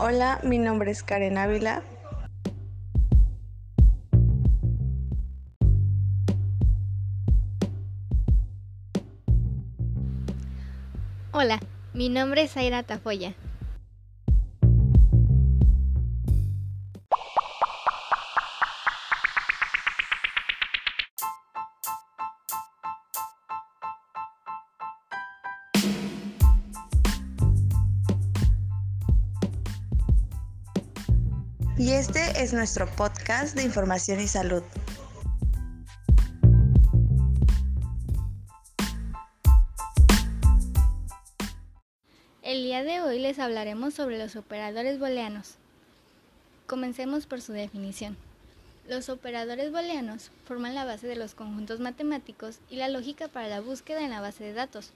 Hola, mi nombre es Karen Ávila. Hola, mi nombre es Aira Tafoya. Y este es nuestro podcast de información y salud. El día de hoy les hablaremos sobre los operadores booleanos. Comencemos por su definición. Los operadores booleanos forman la base de los conjuntos matemáticos y la lógica para la búsqueda en la base de datos.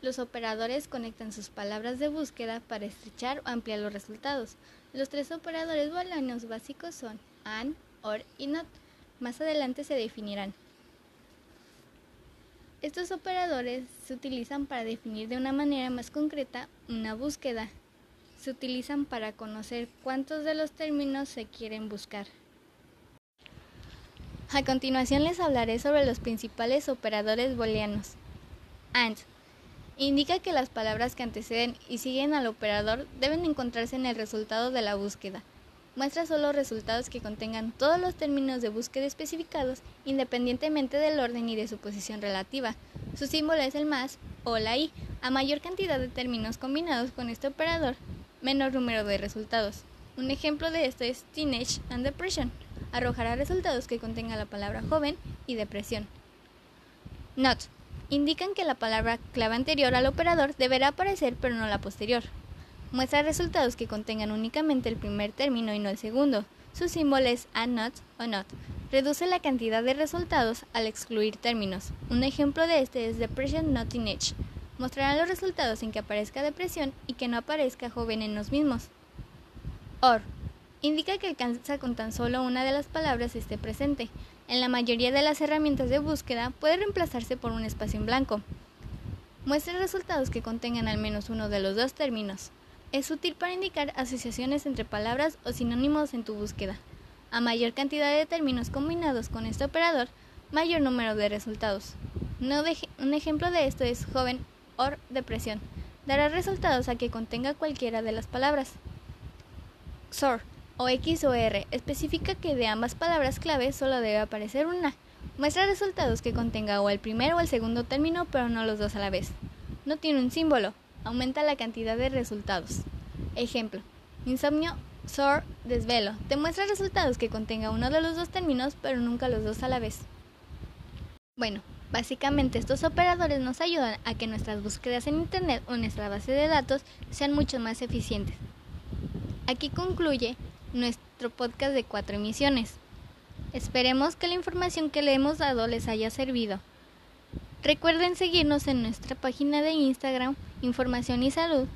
Los operadores conectan sus palabras de búsqueda para estrechar o ampliar los resultados. Los tres operadores booleanos básicos son AND, OR y NOT. Más adelante se definirán. Estos operadores se utilizan para definir de una manera más concreta una búsqueda. Se utilizan para conocer cuántos de los términos se quieren buscar. A continuación les hablaré sobre los principales operadores booleanos. AND indica que las palabras que anteceden y siguen al operador deben encontrarse en el resultado de la búsqueda. Muestra solo resultados que contengan todos los términos de búsqueda especificados independientemente del orden y de su posición relativa. Su símbolo es el más o la i. A mayor cantidad de términos combinados con este operador, menor número de resultados. Un ejemplo de esto es teenage and depression. Arrojará resultados que contengan la palabra joven y depresión. Not indican que la palabra clave anterior al operador deberá aparecer pero no la posterior. Muestra resultados que contengan únicamente el primer término y no el segundo. Su símbolo es a not o not. Reduce la cantidad de resultados al excluir términos. Un ejemplo de este es depression not in age. Mostrará los resultados en que aparezca depresión y que no aparezca joven en los mismos. Or indica que alcanza con tan solo una de las palabras esté presente. En la mayoría de las herramientas de búsqueda puede reemplazarse por un espacio en blanco. Muestra resultados que contengan al menos uno de los dos términos. Es útil para indicar asociaciones entre palabras o sinónimos en tu búsqueda. A mayor cantidad de términos combinados con este operador, mayor número de resultados. un ejemplo de esto es joven o depresión. Dará resultados a que contenga cualquiera de las palabras. XOR o X o R especifica que de ambas palabras clave solo debe aparecer una. Muestra resultados que contenga o el primero o el segundo término, pero no los dos a la vez. No tiene un símbolo. Aumenta la cantidad de resultados. Ejemplo. Insomnio, SOR, desvelo. Te muestra resultados que contenga uno de los dos términos, pero nunca los dos a la vez. Bueno, básicamente estos operadores nos ayudan a que nuestras búsquedas en Internet o nuestra base de datos sean mucho más eficientes. Aquí concluye nuestro podcast de cuatro emisiones. Esperemos que la información que le hemos dado les haya servido. Recuerden seguirnos en nuestra página de Instagram, Información y Salud,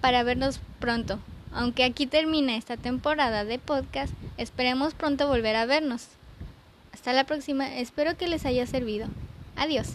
para vernos pronto. Aunque aquí termina esta temporada de podcast, esperemos pronto volver a vernos. Hasta la próxima, espero que les haya servido. Adiós.